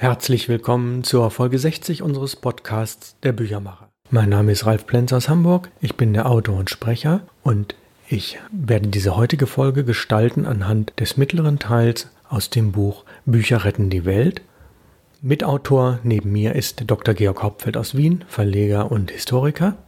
Herzlich willkommen zur Folge 60 unseres Podcasts Der Büchermacher. Mein Name ist Ralf Plenz aus Hamburg, ich bin der Autor und Sprecher und ich werde diese heutige Folge gestalten anhand des mittleren Teils aus dem Buch Bücher retten die Welt. Mitautor neben mir ist Dr. Georg Hauptfeld aus Wien, Verleger und Historiker.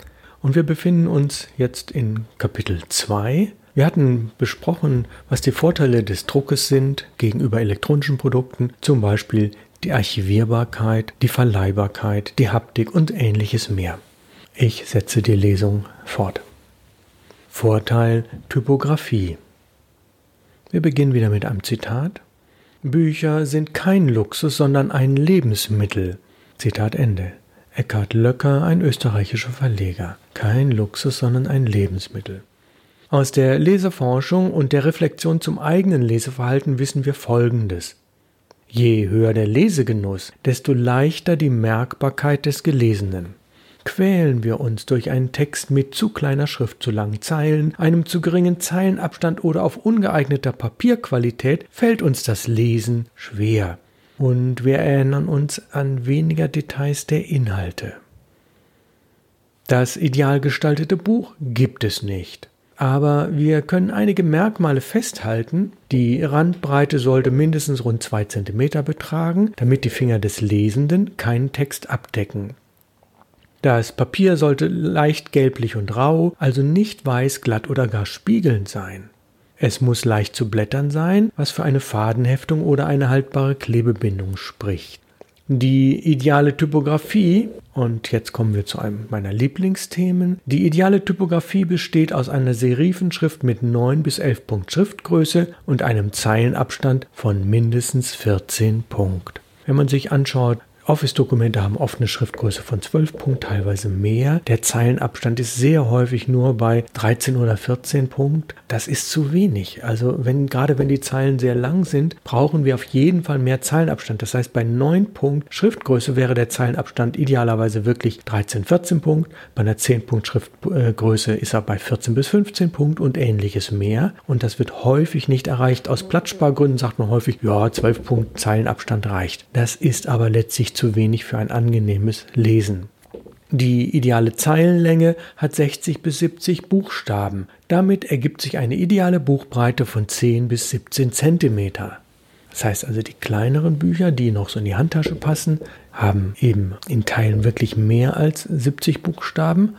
Und wir befinden uns jetzt in Kapitel 2. Wir hatten besprochen, was die Vorteile des Druckes sind gegenüber elektronischen Produkten, zum Beispiel die Archivierbarkeit, die Verleihbarkeit, die Haptik und ähnliches mehr. Ich setze die Lesung fort. Vorteil Typografie. Wir beginnen wieder mit einem Zitat. Bücher sind kein Luxus, sondern ein Lebensmittel. Zitat Ende. Eckhard Löcker, ein österreichischer Verleger. Kein Luxus, sondern ein Lebensmittel. Aus der Leseforschung und der Reflexion zum eigenen Leseverhalten wissen wir Folgendes. Je höher der Lesegenuss, desto leichter die Merkbarkeit des Gelesenen. Quälen wir uns durch einen Text mit zu kleiner Schrift, zu langen Zeilen, einem zu geringen Zeilenabstand oder auf ungeeigneter Papierqualität, fällt uns das Lesen schwer. Und wir erinnern uns an weniger Details der Inhalte. Das ideal gestaltete Buch gibt es nicht aber wir können einige Merkmale festhalten. Die Randbreite sollte mindestens rund 2 cm betragen, damit die Finger des Lesenden keinen Text abdecken. Das Papier sollte leicht gelblich und rau, also nicht weiß, glatt oder gar spiegelnd sein. Es muss leicht zu blättern sein, was für eine Fadenheftung oder eine haltbare Klebebindung spricht. Die ideale Typografie, und jetzt kommen wir zu einem meiner Lieblingsthemen. Die ideale Typografie besteht aus einer Serifenschrift mit 9 bis 11 Punkt Schriftgröße und einem Zeilenabstand von mindestens 14 Punkt. Wenn man sich anschaut, Office-Dokumente haben oft eine Schriftgröße von 12 Punkt, teilweise mehr. Der Zeilenabstand ist sehr häufig nur bei 13 oder 14 Punkt. Das ist zu wenig. Also wenn, gerade wenn die Zeilen sehr lang sind, brauchen wir auf jeden Fall mehr Zeilenabstand. Das heißt, bei 9 Punkt Schriftgröße wäre der Zeilenabstand idealerweise wirklich 13, 14 Punkt. Bei einer 10 Punkt Schriftgröße ist er bei 14 bis 15 Punkt und ähnliches mehr. Und das wird häufig nicht erreicht. Aus Platzspargründen sagt man häufig, ja, 12 Punkt Zeilenabstand reicht. Das ist aber letztlich zu wenig für ein angenehmes Lesen. Die ideale Zeilenlänge hat 60 bis 70 Buchstaben. Damit ergibt sich eine ideale Buchbreite von 10 bis 17 cm. Das heißt also, die kleineren Bücher, die noch so in die Handtasche passen, haben eben in Teilen wirklich mehr als 70 Buchstaben.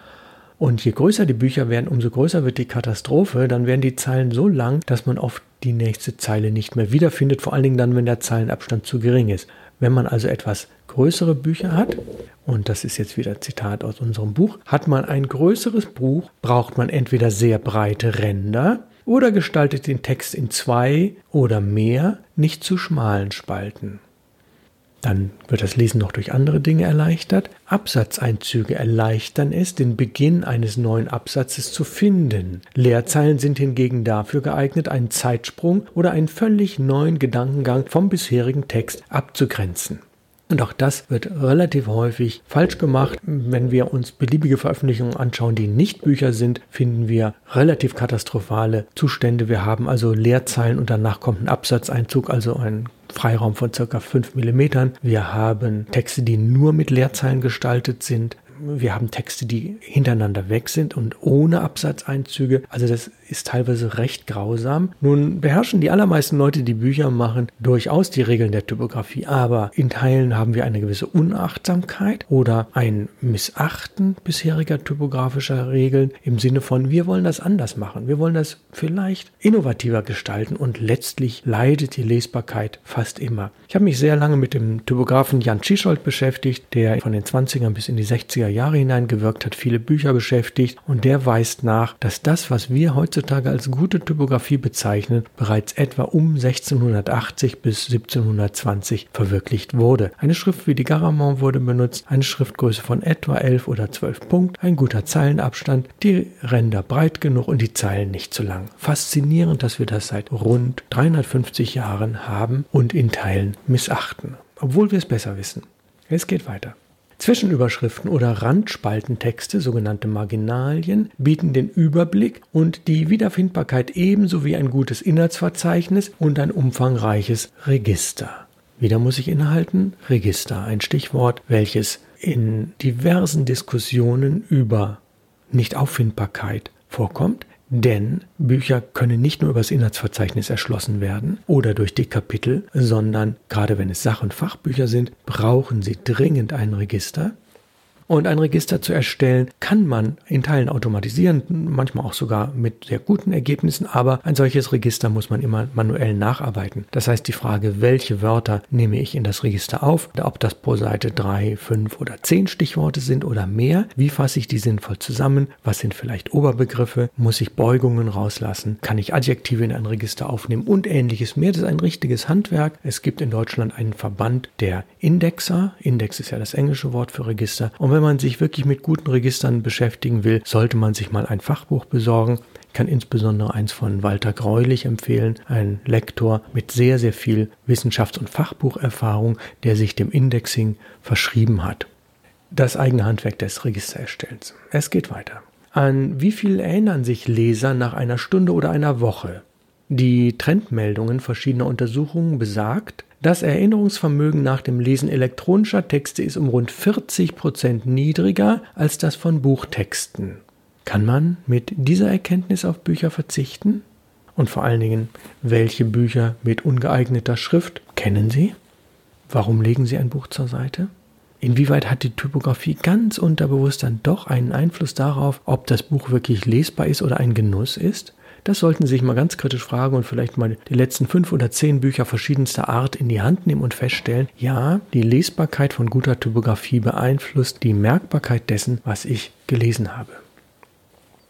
Und je größer die Bücher werden, umso größer wird die Katastrophe. Dann werden die Zeilen so lang, dass man oft die nächste Zeile nicht mehr wiederfindet, vor allen Dingen dann, wenn der Zeilenabstand zu gering ist. Wenn man also etwas größere Bücher hat, und das ist jetzt wieder Zitat aus unserem Buch, hat man ein größeres Buch, braucht man entweder sehr breite Ränder oder gestaltet den Text in zwei oder mehr nicht zu schmalen Spalten. Dann wird das Lesen noch durch andere Dinge erleichtert. Absatzeinzüge erleichtern es, den Beginn eines neuen Absatzes zu finden. Leerzeilen sind hingegen dafür geeignet, einen Zeitsprung oder einen völlig neuen Gedankengang vom bisherigen Text abzugrenzen. Und auch das wird relativ häufig falsch gemacht. Wenn wir uns beliebige Veröffentlichungen anschauen, die nicht Bücher sind, finden wir relativ katastrophale Zustände. Wir haben also Leerzeilen und danach kommt ein Absatzeinzug, also ein Freiraum von circa 5 mm. Wir haben Texte, die nur mit Leerzeilen gestaltet sind. Wir haben Texte, die hintereinander weg sind und ohne Absatzeinzüge. Also das ist teilweise recht grausam. Nun beherrschen die allermeisten Leute, die Bücher machen, durchaus die Regeln der Typografie, aber in Teilen haben wir eine gewisse Unachtsamkeit oder ein Missachten bisheriger typografischer Regeln im Sinne von, wir wollen das anders machen, wir wollen das vielleicht innovativer gestalten und letztlich leidet die Lesbarkeit fast immer. Ich habe mich sehr lange mit dem Typografen Jan Tschischoldt beschäftigt, der von den 20er bis in die 60er Jahre hinein gewirkt hat, viele Bücher beschäftigt und der weist nach, dass das, was wir heutzutage als gute Typografie bezeichnet, bereits etwa um 1680 bis 1720 verwirklicht wurde. Eine Schrift wie die Garamond wurde benutzt, eine Schriftgröße von etwa 11 oder 12 Punkt, ein guter Zeilenabstand, die Ränder breit genug und die Zeilen nicht zu lang. Faszinierend, dass wir das seit rund 350 Jahren haben und in Teilen missachten, obwohl wir es besser wissen. Es geht weiter. Zwischenüberschriften oder Randspaltentexte, sogenannte Marginalien, bieten den Überblick und die Wiederfindbarkeit ebenso wie ein gutes Inhaltsverzeichnis und ein umfangreiches Register. Wieder muss ich innehalten Register, ein Stichwort, welches in diversen Diskussionen über Nichtauffindbarkeit vorkommt, denn Bücher können nicht nur über das Inhaltsverzeichnis erschlossen werden oder durch die Kapitel, sondern gerade wenn es Sach- und Fachbücher sind, brauchen sie dringend ein Register. Und ein Register zu erstellen, kann man in Teilen automatisieren, manchmal auch sogar mit sehr guten Ergebnissen, aber ein solches Register muss man immer manuell nacharbeiten. Das heißt, die Frage, welche Wörter nehme ich in das Register auf, ob das pro Seite drei, fünf oder zehn Stichworte sind oder mehr, wie fasse ich die sinnvoll zusammen, was sind vielleicht Oberbegriffe, muss ich Beugungen rauslassen, kann ich Adjektive in ein Register aufnehmen und ähnliches mehr. Das ist ein richtiges Handwerk. Es gibt in Deutschland einen Verband der Indexer. Index ist ja das englische Wort für Register. Und wenn wenn man sich wirklich mit guten Registern beschäftigen will, sollte man sich mal ein Fachbuch besorgen. Ich kann insbesondere eins von Walter Greulich empfehlen, ein Lektor mit sehr, sehr viel Wissenschafts- und Fachbucherfahrung, der sich dem Indexing verschrieben hat. Das eigene Handwerk des Registererstellens. Es geht weiter. An wie viel erinnern sich Leser nach einer Stunde oder einer Woche? Die Trendmeldungen verschiedener Untersuchungen besagt, das Erinnerungsvermögen nach dem Lesen elektronischer Texte ist um rund 40 Prozent niedriger als das von Buchtexten. Kann man mit dieser Erkenntnis auf Bücher verzichten? Und vor allen Dingen, welche Bücher mit ungeeigneter Schrift kennen Sie? Warum legen Sie ein Buch zur Seite? Inwieweit hat die Typografie ganz unterbewusst dann doch einen Einfluss darauf, ob das Buch wirklich lesbar ist oder ein Genuss ist? Das sollten Sie sich mal ganz kritisch fragen und vielleicht mal die letzten fünf oder zehn Bücher verschiedenster Art in die Hand nehmen und feststellen, ja, die Lesbarkeit von guter Typografie beeinflusst die Merkbarkeit dessen, was ich gelesen habe.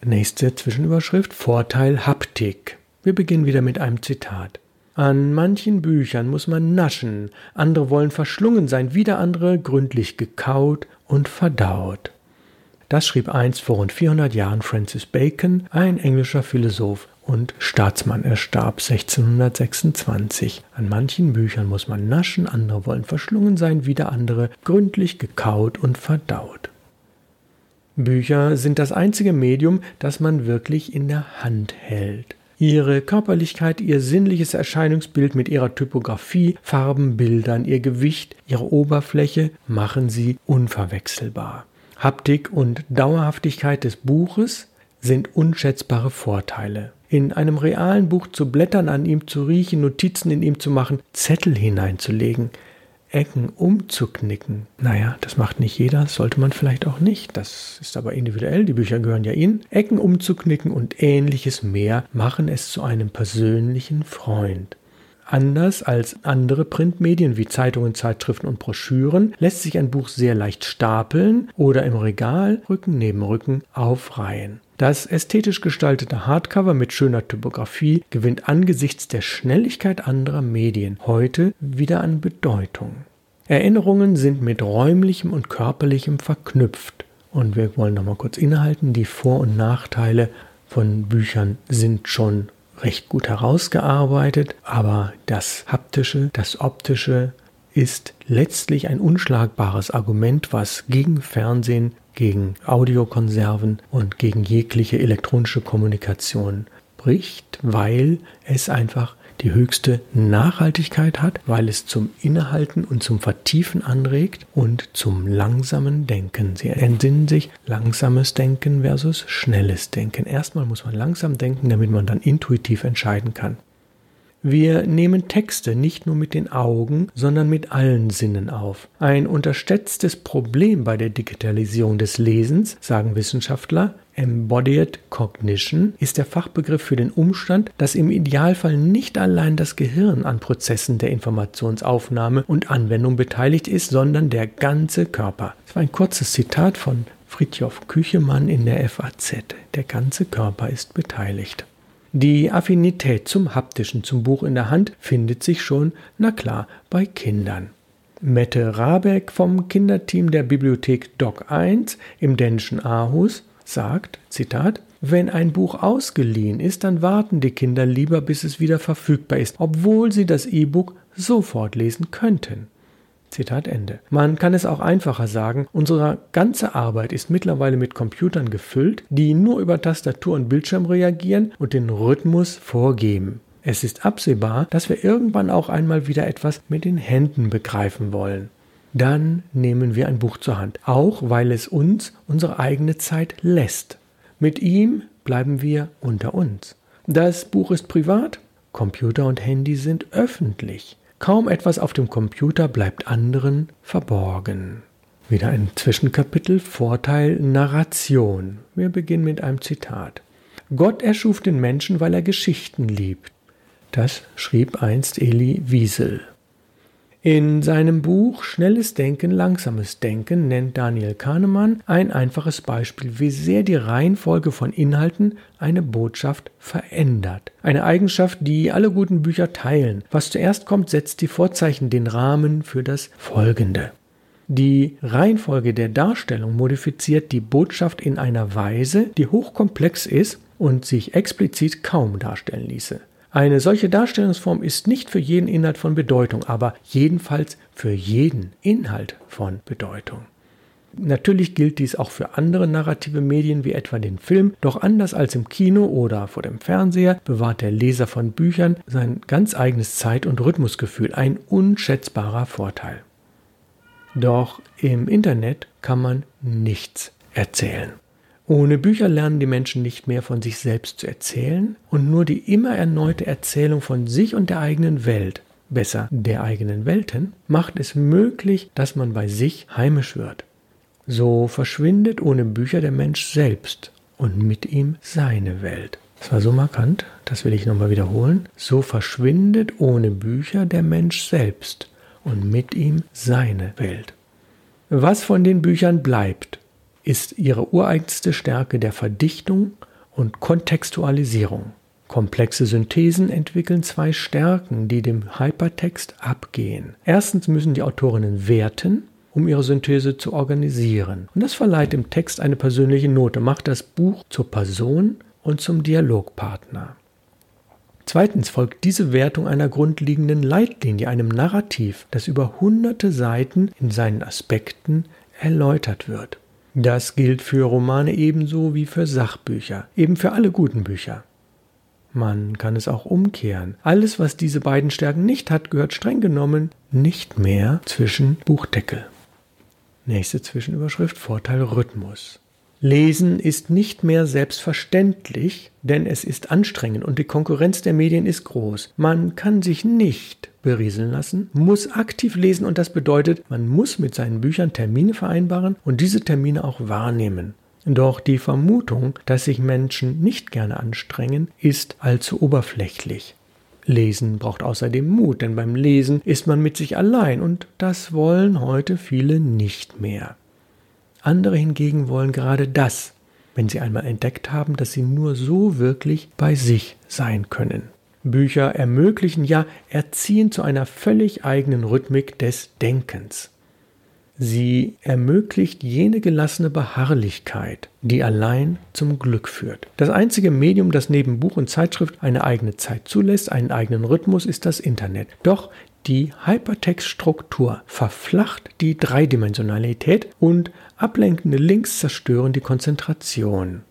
Nächste Zwischenüberschrift Vorteil Haptik. Wir beginnen wieder mit einem Zitat. An manchen Büchern muss man naschen, andere wollen verschlungen sein, wieder andere gründlich gekaut und verdaut. Das schrieb einst vor rund 400 Jahren Francis Bacon, ein englischer Philosoph und Staatsmann. Er starb 1626. An manchen Büchern muss man naschen, andere wollen verschlungen sein, wieder andere gründlich gekaut und verdaut. Bücher sind das einzige Medium, das man wirklich in der Hand hält. Ihre Körperlichkeit, ihr sinnliches Erscheinungsbild mit ihrer Typografie, Farben, Bildern, ihr Gewicht, ihre Oberfläche machen sie unverwechselbar. Haptik und Dauerhaftigkeit des Buches sind unschätzbare Vorteile. In einem realen Buch zu blättern, an ihm zu riechen, Notizen in ihm zu machen, Zettel hineinzulegen, Ecken umzuknicken. Naja, das macht nicht jeder, sollte man vielleicht auch nicht. Das ist aber individuell, die Bücher gehören ja Ihnen. Ecken umzuknicken und ähnliches mehr machen es zu einem persönlichen Freund. Anders als andere Printmedien wie Zeitungen, Zeitschriften und Broschüren lässt sich ein Buch sehr leicht stapeln oder im Regal Rücken neben Rücken aufreihen. Das ästhetisch gestaltete Hardcover mit schöner Typografie gewinnt angesichts der Schnelligkeit anderer Medien heute wieder an Bedeutung. Erinnerungen sind mit räumlichem und körperlichem verknüpft. Und wir wollen nochmal kurz innehalten. Die Vor- und Nachteile von Büchern sind schon recht gut herausgearbeitet, aber das Haptische, das Optische ist letztlich ein unschlagbares Argument, was gegen Fernsehen, gegen Audiokonserven und gegen jegliche elektronische Kommunikation bricht, weil es einfach die höchste Nachhaltigkeit hat, weil es zum Innehalten und zum Vertiefen anregt und zum langsamen Denken. Sie entsinnen sich langsames Denken versus schnelles Denken. Erstmal muss man langsam denken, damit man dann intuitiv entscheiden kann. Wir nehmen Texte nicht nur mit den Augen, sondern mit allen Sinnen auf. Ein unterschätztes Problem bei der Digitalisierung des Lesens, sagen Wissenschaftler, Embodied Cognition ist der Fachbegriff für den Umstand, dass im Idealfall nicht allein das Gehirn an Prozessen der Informationsaufnahme und Anwendung beteiligt ist, sondern der ganze Körper. Das war ein kurzes Zitat von Fritjof Küchemann in der FAZ. Der ganze Körper ist beteiligt. Die Affinität zum haptischen, zum Buch in der Hand findet sich schon, na klar, bei Kindern. Mette Rabeck vom Kinderteam der Bibliothek Doc 1 im dänischen Aarhus sagt, Zitat, wenn ein Buch ausgeliehen ist, dann warten die Kinder lieber, bis es wieder verfügbar ist, obwohl sie das E-Book sofort lesen könnten. Zitat Ende. Man kann es auch einfacher sagen, unsere ganze Arbeit ist mittlerweile mit Computern gefüllt, die nur über Tastatur und Bildschirm reagieren und den Rhythmus vorgeben. Es ist absehbar, dass wir irgendwann auch einmal wieder etwas mit den Händen begreifen wollen. Dann nehmen wir ein Buch zur Hand, auch weil es uns unsere eigene Zeit lässt. Mit ihm bleiben wir unter uns. Das Buch ist privat, Computer und Handy sind öffentlich. Kaum etwas auf dem Computer bleibt anderen verborgen. Wieder ein Zwischenkapitel Vorteil Narration. Wir beginnen mit einem Zitat. Gott erschuf den Menschen, weil er Geschichten liebt. Das schrieb einst Eli Wiesel. In seinem Buch Schnelles Denken, Langsames Denken nennt Daniel Kahnemann ein einfaches Beispiel, wie sehr die Reihenfolge von Inhalten eine Botschaft verändert. Eine Eigenschaft, die alle guten Bücher teilen. Was zuerst kommt, setzt die Vorzeichen den Rahmen für das Folgende. Die Reihenfolge der Darstellung modifiziert die Botschaft in einer Weise, die hochkomplex ist und sich explizit kaum darstellen ließe. Eine solche Darstellungsform ist nicht für jeden Inhalt von Bedeutung, aber jedenfalls für jeden Inhalt von Bedeutung. Natürlich gilt dies auch für andere narrative Medien wie etwa den Film, doch anders als im Kino oder vor dem Fernseher bewahrt der Leser von Büchern sein ganz eigenes Zeit- und Rhythmusgefühl, ein unschätzbarer Vorteil. Doch im Internet kann man nichts erzählen. Ohne Bücher lernen die Menschen nicht mehr von sich selbst zu erzählen und nur die immer erneute Erzählung von sich und der eigenen Welt, besser der eigenen Welten, macht es möglich, dass man bei sich heimisch wird. So verschwindet ohne Bücher der Mensch selbst und mit ihm seine Welt. Das war so markant, das will ich nochmal wiederholen. So verschwindet ohne Bücher der Mensch selbst und mit ihm seine Welt. Was von den Büchern bleibt, ist ihre ureigenste Stärke der Verdichtung und Kontextualisierung. Komplexe Synthesen entwickeln zwei Stärken, die dem Hypertext abgehen. Erstens müssen die Autorinnen werten, um ihre Synthese zu organisieren. Und das verleiht dem Text eine persönliche Note, macht das Buch zur Person und zum Dialogpartner. Zweitens folgt diese Wertung einer grundlegenden Leitlinie, einem Narrativ, das über hunderte Seiten in seinen Aspekten erläutert wird. Das gilt für Romane ebenso wie für Sachbücher, eben für alle guten Bücher. Man kann es auch umkehren. Alles, was diese beiden Stärken nicht hat, gehört streng genommen nicht mehr zwischen Buchdeckel. Nächste Zwischenüberschrift Vorteil Rhythmus. Lesen ist nicht mehr selbstverständlich, denn es ist anstrengend und die Konkurrenz der Medien ist groß. Man kann sich nicht berieseln lassen, muss aktiv lesen und das bedeutet, man muss mit seinen Büchern Termine vereinbaren und diese Termine auch wahrnehmen. Doch die Vermutung, dass sich Menschen nicht gerne anstrengen, ist allzu oberflächlich. Lesen braucht außerdem Mut, denn beim Lesen ist man mit sich allein und das wollen heute viele nicht mehr. Andere hingegen wollen gerade das, wenn sie einmal entdeckt haben, dass sie nur so wirklich bei sich sein können. Bücher ermöglichen, ja erziehen zu einer völlig eigenen Rhythmik des Denkens. Sie ermöglicht jene gelassene Beharrlichkeit, die allein zum Glück führt. Das einzige Medium, das neben Buch und Zeitschrift eine eigene Zeit zulässt, einen eigenen Rhythmus, ist das Internet. Doch die Hypertext-Struktur verflacht die Dreidimensionalität und ablenkende Links zerstören die Konzentration.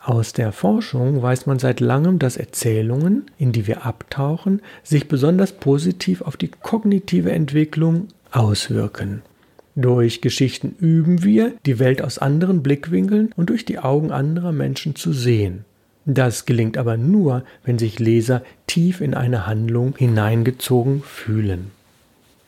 Aus der Forschung weiß man seit langem, dass Erzählungen, in die wir abtauchen, sich besonders positiv auf die kognitive Entwicklung auswirken. Durch Geschichten üben wir, die Welt aus anderen Blickwinkeln und durch die Augen anderer Menschen zu sehen. Das gelingt aber nur, wenn sich Leser tief in eine Handlung hineingezogen fühlen.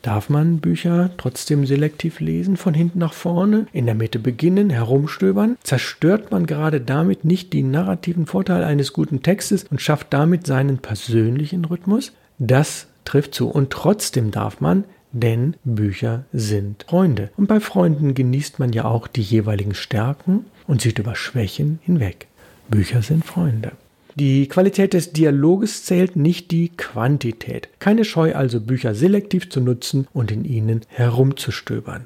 Darf man Bücher trotzdem selektiv lesen, von hinten nach vorne, in der Mitte beginnen, herumstöbern? Zerstört man gerade damit nicht die narrativen Vorteile eines guten Textes und schafft damit seinen persönlichen Rhythmus? Das trifft zu. Und trotzdem darf man, denn Bücher sind Freunde. Und bei Freunden genießt man ja auch die jeweiligen Stärken und sieht über Schwächen hinweg. Bücher sind Freunde. Die Qualität des Dialoges zählt nicht die Quantität. Keine Scheu also, Bücher selektiv zu nutzen und in ihnen herumzustöbern.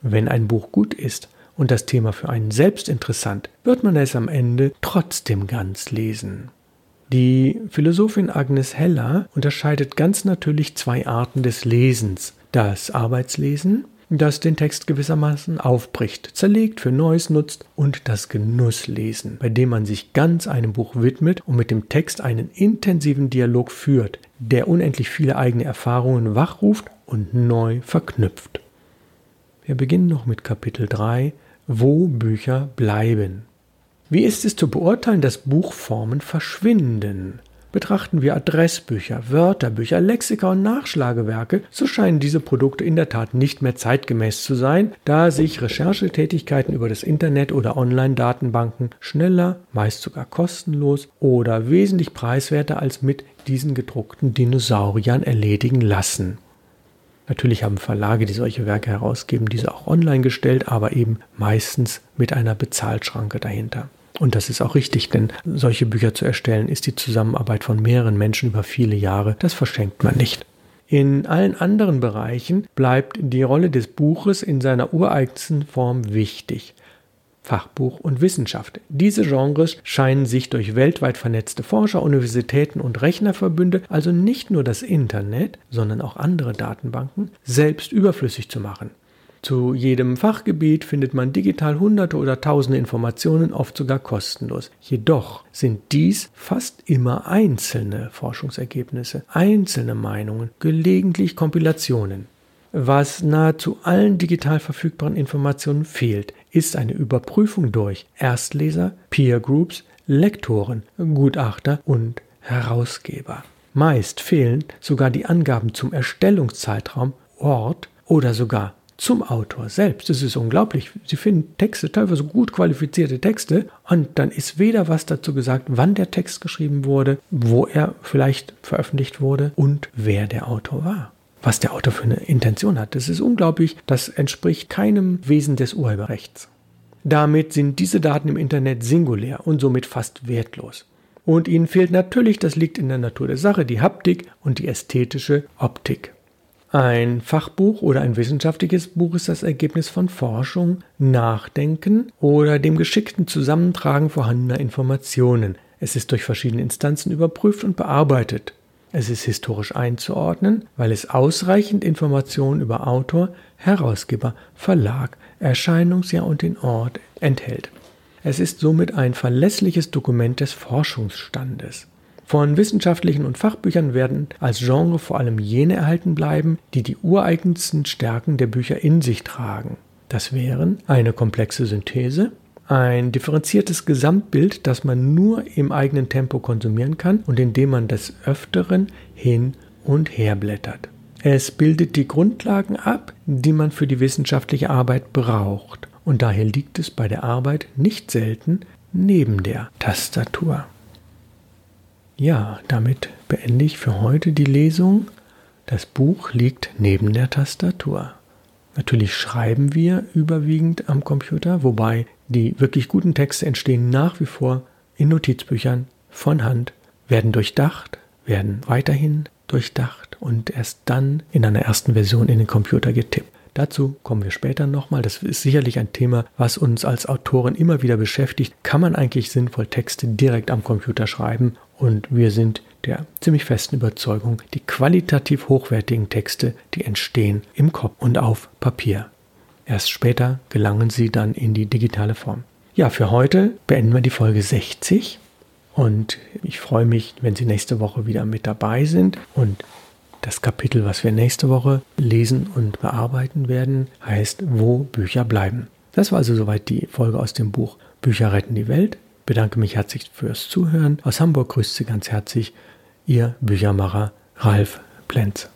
Wenn ein Buch gut ist und das Thema für einen selbst interessant, wird man es am Ende trotzdem ganz lesen. Die Philosophin Agnes Heller unterscheidet ganz natürlich zwei Arten des Lesens. Das Arbeitslesen das den Text gewissermaßen aufbricht, zerlegt, für Neues nutzt und das Genusslesen, bei dem man sich ganz einem Buch widmet und mit dem Text einen intensiven Dialog führt, der unendlich viele eigene Erfahrungen wachruft und neu verknüpft. Wir beginnen noch mit Kapitel 3, wo Bücher bleiben. Wie ist es zu beurteilen, dass Buchformen verschwinden? Betrachten wir Adressbücher, Wörterbücher, Lexika und Nachschlagewerke, so scheinen diese Produkte in der Tat nicht mehr zeitgemäß zu sein, da sich Recherchetätigkeiten über das Internet oder Online-Datenbanken schneller, meist sogar kostenlos oder wesentlich preiswerter als mit diesen gedruckten Dinosauriern erledigen lassen. Natürlich haben Verlage, die solche Werke herausgeben, diese auch online gestellt, aber eben meistens mit einer Bezahlschranke dahinter. Und das ist auch richtig, denn solche Bücher zu erstellen ist die Zusammenarbeit von mehreren Menschen über viele Jahre. Das verschenkt man nicht. In allen anderen Bereichen bleibt die Rolle des Buches in seiner ureigensten Form wichtig. Fachbuch und Wissenschaft. Diese Genres scheinen sich durch weltweit vernetzte Forscher, Universitäten und Rechnerverbünde, also nicht nur das Internet, sondern auch andere Datenbanken, selbst überflüssig zu machen. Zu jedem Fachgebiet findet man digital hunderte oder tausende Informationen, oft sogar kostenlos. Jedoch sind dies fast immer einzelne Forschungsergebnisse, einzelne Meinungen, gelegentlich Kompilationen. Was nahezu allen digital verfügbaren Informationen fehlt, ist eine Überprüfung durch Erstleser, Peer Groups, Lektoren, Gutachter und Herausgeber. Meist fehlen sogar die Angaben zum Erstellungszeitraum, Ort oder sogar zum Autor selbst. Es ist unglaublich. Sie finden Texte, teilweise gut qualifizierte Texte, und dann ist weder was dazu gesagt, wann der Text geschrieben wurde, wo er vielleicht veröffentlicht wurde und wer der Autor war. Was der Autor für eine Intention hat. Das ist unglaublich. Das entspricht keinem Wesen des Urheberrechts. Damit sind diese Daten im Internet singulär und somit fast wertlos. Und ihnen fehlt natürlich, das liegt in der Natur der Sache, die Haptik und die ästhetische Optik. Ein Fachbuch oder ein wissenschaftliches Buch ist das Ergebnis von Forschung, Nachdenken oder dem geschickten Zusammentragen vorhandener Informationen. Es ist durch verschiedene Instanzen überprüft und bearbeitet. Es ist historisch einzuordnen, weil es ausreichend Informationen über Autor, Herausgeber, Verlag, Erscheinungsjahr und den Ort enthält. Es ist somit ein verlässliches Dokument des Forschungsstandes. Von wissenschaftlichen und Fachbüchern werden als Genre vor allem jene erhalten bleiben, die die ureigensten Stärken der Bücher in sich tragen. Das wären eine komplexe Synthese, ein differenziertes Gesamtbild, das man nur im eigenen Tempo konsumieren kann und in dem man des Öfteren hin und her blättert. Es bildet die Grundlagen ab, die man für die wissenschaftliche Arbeit braucht. Und daher liegt es bei der Arbeit nicht selten neben der Tastatur. Ja, damit beende ich für heute die Lesung. Das Buch liegt neben der Tastatur. Natürlich schreiben wir überwiegend am Computer, wobei die wirklich guten Texte entstehen nach wie vor in Notizbüchern von Hand, werden durchdacht, werden weiterhin durchdacht und erst dann in einer ersten Version in den Computer getippt. Dazu kommen wir später nochmal. Das ist sicherlich ein Thema, was uns als Autoren immer wieder beschäftigt. Kann man eigentlich sinnvoll Texte direkt am Computer schreiben? Und wir sind der ziemlich festen Überzeugung, die qualitativ hochwertigen Texte, die entstehen im Kopf und auf Papier. Erst später gelangen sie dann in die digitale Form. Ja, für heute beenden wir die Folge 60 und ich freue mich, wenn Sie nächste Woche wieder mit dabei sind und das Kapitel, was wir nächste Woche lesen und bearbeiten werden, heißt Wo Bücher bleiben. Das war also soweit die Folge aus dem Buch Bücher retten die Welt. Ich bedanke mich herzlich fürs Zuhören. Aus Hamburg grüßt Sie ganz herzlich Ihr Büchermacher Ralf Plenz.